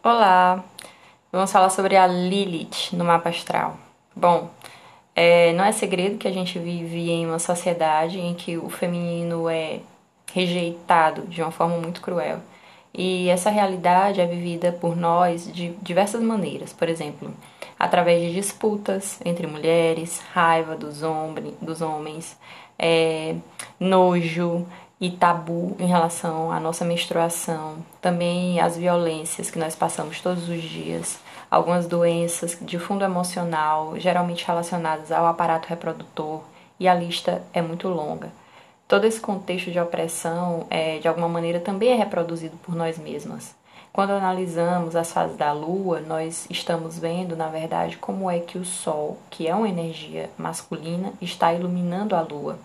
Olá, vamos falar sobre a Lilith no mapa astral. Bom, é, não é segredo que a gente vive em uma sociedade em que o feminino é rejeitado de uma forma muito cruel. E essa realidade é vivida por nós de diversas maneiras, por exemplo, através de disputas entre mulheres, raiva dos, dos homens, é, nojo, e tabu em relação à nossa menstruação, também as violências que nós passamos todos os dias, algumas doenças de fundo emocional, geralmente relacionadas ao aparato reprodutor, e a lista é muito longa. Todo esse contexto de opressão, é, de alguma maneira, também é reproduzido por nós mesmas. Quando analisamos as fases da Lua, nós estamos vendo, na verdade, como é que o Sol, que é uma energia masculina, está iluminando a Lua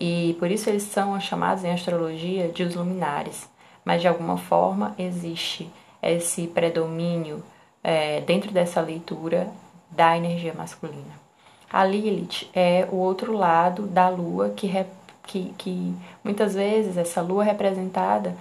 e por isso eles são chamados em astrologia de os luminares. Mas de alguma forma existe esse predomínio é, dentro dessa leitura da energia masculina. A Lilith é o outro lado da lua que, que, que muitas vezes essa lua é representada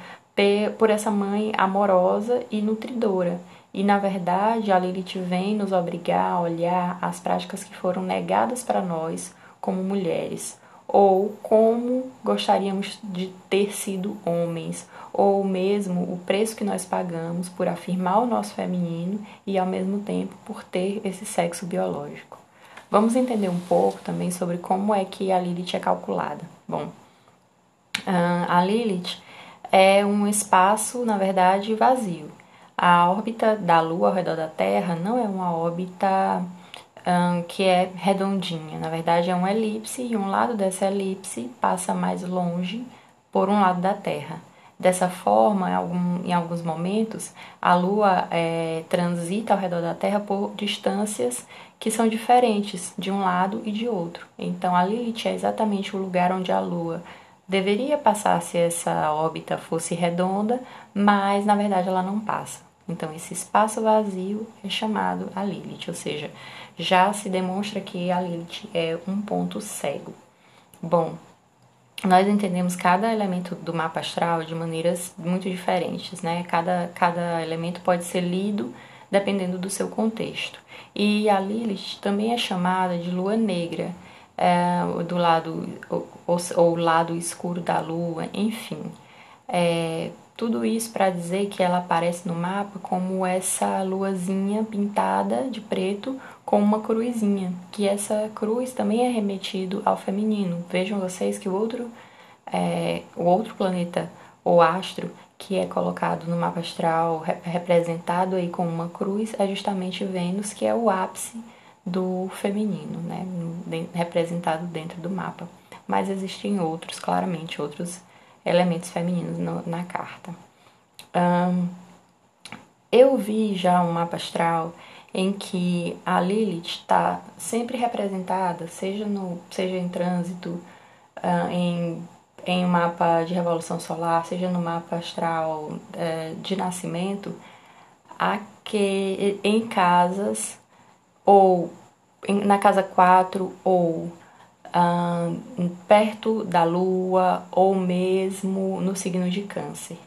por essa mãe amorosa e nutridora. E na verdade a Lilith vem nos obrigar a olhar as práticas que foram negadas para nós como mulheres, ou como gostaríamos de ter sido homens, ou mesmo o preço que nós pagamos por afirmar o nosso feminino e ao mesmo tempo por ter esse sexo biológico. Vamos entender um pouco também sobre como é que a Lilith é calculada. Bom, a Lilith é um espaço, na verdade, vazio. A órbita da Lua ao redor da Terra não é uma órbita um, que é redondinha. Na verdade, é uma elipse e um lado dessa elipse passa mais longe por um lado da Terra. Dessa forma, em, algum, em alguns momentos, a Lua é, transita ao redor da Terra por distâncias que são diferentes de um lado e de outro. Então, a Lilith é exatamente o lugar onde a Lua deveria passar se essa órbita fosse redonda, mas na verdade ela não passa. Então, esse espaço vazio é chamado a Lilith, ou seja, já se demonstra que a Lilith é um ponto cego. Bom, nós entendemos cada elemento do mapa astral de maneiras muito diferentes, né? Cada, cada elemento pode ser lido dependendo do seu contexto. E a Lilith também é chamada de lua negra, é, do lado ou, ou, lado escuro da lua, enfim. É, tudo isso para dizer que ela aparece no mapa como essa luazinha pintada de preto com uma cruzinha, que essa cruz também é remetido ao feminino. Vejam vocês que o outro, é, o outro planeta ou astro que é colocado no mapa astral, representado aí com uma cruz, é justamente Vênus, que é o ápice do feminino, né? representado dentro do mapa. Mas existem outros, claramente, outros elementos femininos no, na carta. Um, eu vi já um mapa astral em que a Lilith está sempre representada, seja, no, seja em trânsito, uh, em, em um mapa de revolução solar, seja no mapa astral uh, de nascimento, que, em casas ou em, na casa 4 ou perto da lua ou mesmo no signo de Câncer.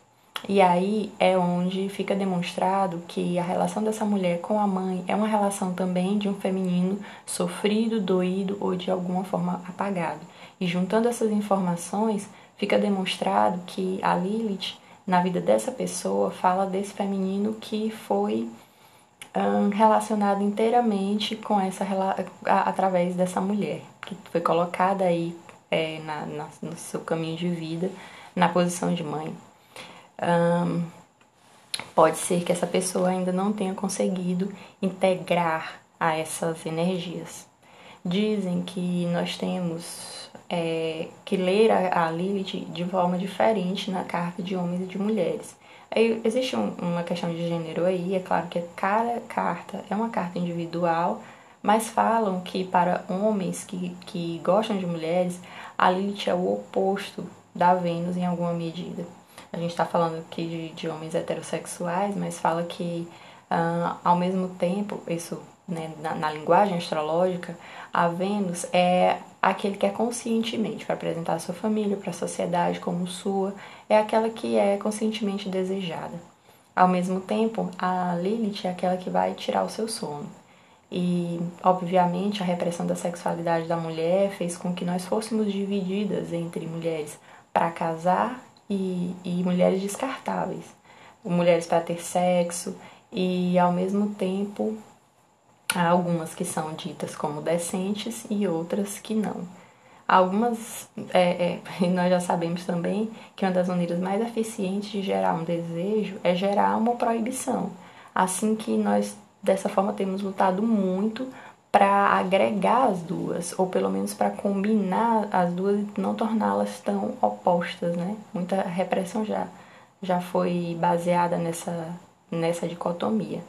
E aí é onde fica demonstrado que a relação dessa mulher com a mãe é uma relação também de um feminino sofrido, doído ou de alguma forma apagado. E juntando essas informações, fica demonstrado que a Lilith, na vida dessa pessoa, fala desse feminino que foi relacionado inteiramente com essa através dessa mulher que foi colocada aí é, na, na, no seu caminho de vida na posição de mãe. Um, pode ser que essa pessoa ainda não tenha conseguido integrar a essas energias. Dizem que nós temos é, que ler a, a Lilith de forma diferente na carta de homens e de mulheres. Aí, existe um, uma questão de gênero aí, é claro que cada carta é uma carta individual, mas falam que para homens que, que gostam de mulheres, a Lilith é o oposto da Vênus em alguma medida. A gente está falando aqui de, de, homens heterossexuais, mas fala que uh, ao mesmo tempo, isso né, na, na, linguagem astrológica, a Vênus é aquele que é conscientemente para apresentar a sua família, para a sociedade como sua, é aquela que é conscientemente desejada. ao mesmo tempo, a Lilith é aquela que vai tirar o seu sono. E, obviamente, a repressão da sexualidade da mulher fez com que nós fôssemos divididas entre mulheres para casar e, e mulheres descartáveis. Mulheres para ter sexo e, ao mesmo tempo, há algumas que são ditas como decentes e outras que não. Algumas, é, é, nós já sabemos também que uma das maneiras mais eficientes de gerar um desejo é gerar uma proibição. Assim que nós, dessa forma, temos lutado muito para agregar as duas, ou pelo menos para combinar as duas e não torná-las tão opostas, né? Muita repressão já, já foi baseada nessa, nessa dicotomia.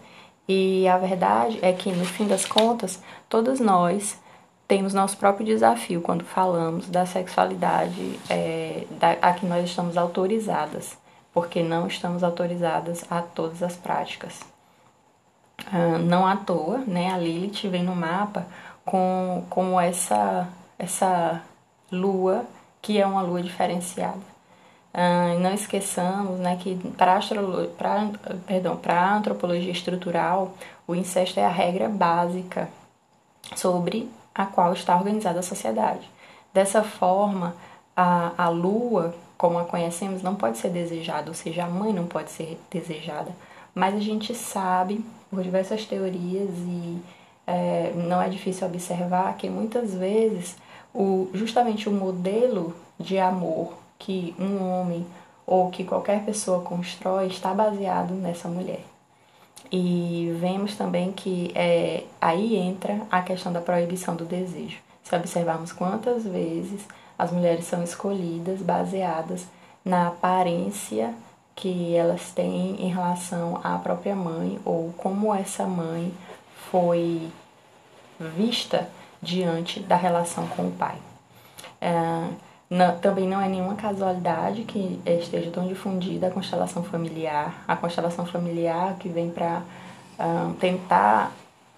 E a verdade é que, no fim das contas, todas nós temos nosso próprio desafio quando falamos da sexualidade é, da, a que nós estamos autorizadas, porque não estamos autorizadas a todas as práticas. Ah, não à toa, né, a Lilith vem no mapa com, com essa, essa lua, que é uma lua diferenciada. Ah, não esqueçamos né, que para a antropologia estrutural, o incesto é a regra básica sobre a qual está organizada a sociedade. Dessa forma, a, a lua, como a conhecemos, não pode ser desejada, ou seja, a mãe não pode ser desejada. Mas a gente sabe, por diversas teorias, e é, não é difícil observar que muitas vezes o, justamente o modelo de amor que um homem ou que qualquer pessoa constrói está baseado nessa mulher. E vemos também que é, aí entra a questão da proibição do desejo. Se observarmos quantas vezes as mulheres são escolhidas baseadas na aparência que elas têm em relação à própria mãe ou como essa mãe foi vista diante da relação com o pai. É, não, também não é nenhuma casualidade que esteja tão difundida a constelação familiar, a constelação familiar que vem para um, tentar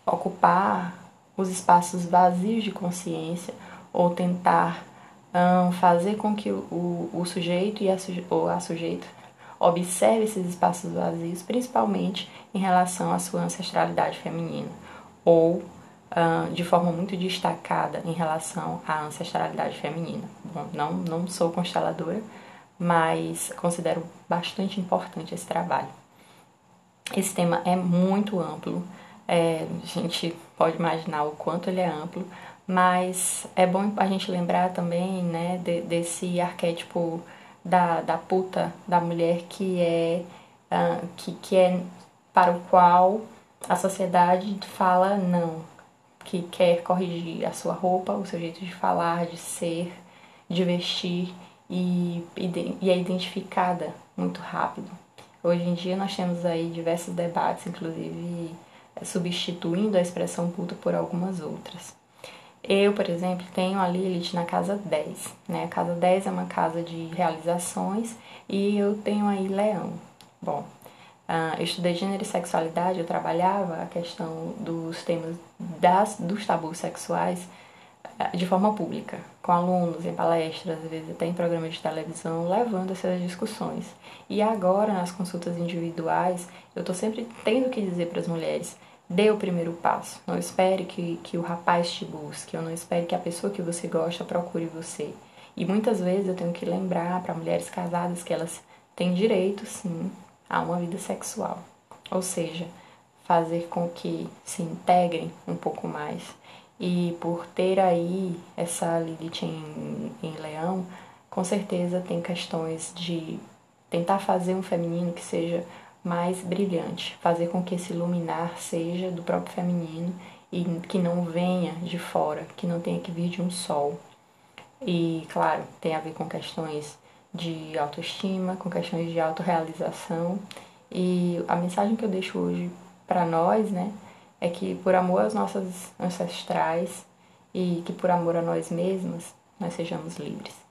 ocupar os espaços vazios de consciência ou tentar um, fazer com que o, o sujeito e a, ou a sujeita observe esses espaços vazios, principalmente em relação à sua ancestralidade feminina ou uh, de forma muito destacada em relação à ancestralidade feminina. Bom, não, não sou consteladora, mas considero bastante importante esse trabalho. Esse tema é muito amplo, é, a gente pode imaginar o quanto ele é amplo, mas é bom a gente lembrar também né, de, desse arquétipo da, da puta, da mulher que é, uh, que, que é para o qual a sociedade fala não, que quer corrigir a sua roupa, o seu jeito de falar, de ser, de vestir e, e é identificada muito rápido. Hoje em dia nós temos aí diversos debates, inclusive é, substituindo a expressão puta por algumas outras. Eu, por exemplo, tenho a Lilith na casa 10. Né? A casa 10 é uma casa de realizações e eu tenho aí leão. Bom, eu estudei gênero e sexualidade, eu trabalhava a questão dos temas das, dos tabus sexuais uh, de forma pública, com alunos, em palestras, às vezes até em programas de televisão, levando essas discussões. E agora, nas consultas individuais, eu estou sempre tendo que dizer para as mulheres: dê o primeiro passo. Não espere que, que o rapaz te busque, ou não espere que a pessoa que você gosta procure você. E muitas vezes eu tenho que lembrar para mulheres casadas que elas têm direito, sim, a uma vida sexual. Ou seja, fazer com que se integrem um pouco mais. E por ter aí essa Lilith em, em leão, com certeza tem questões de tentar fazer um feminino que seja mais brilhante, fazer com que esse luminar seja do próprio feminino e que não venha de fora, que não tenha que vir de um sol. E claro, tem a ver com questões de autoestima, com questões de autorrealização. E a mensagem que eu deixo hoje para nós, né, é que por amor às nossas ancestrais e que por amor a nós mesmas, nós sejamos livres.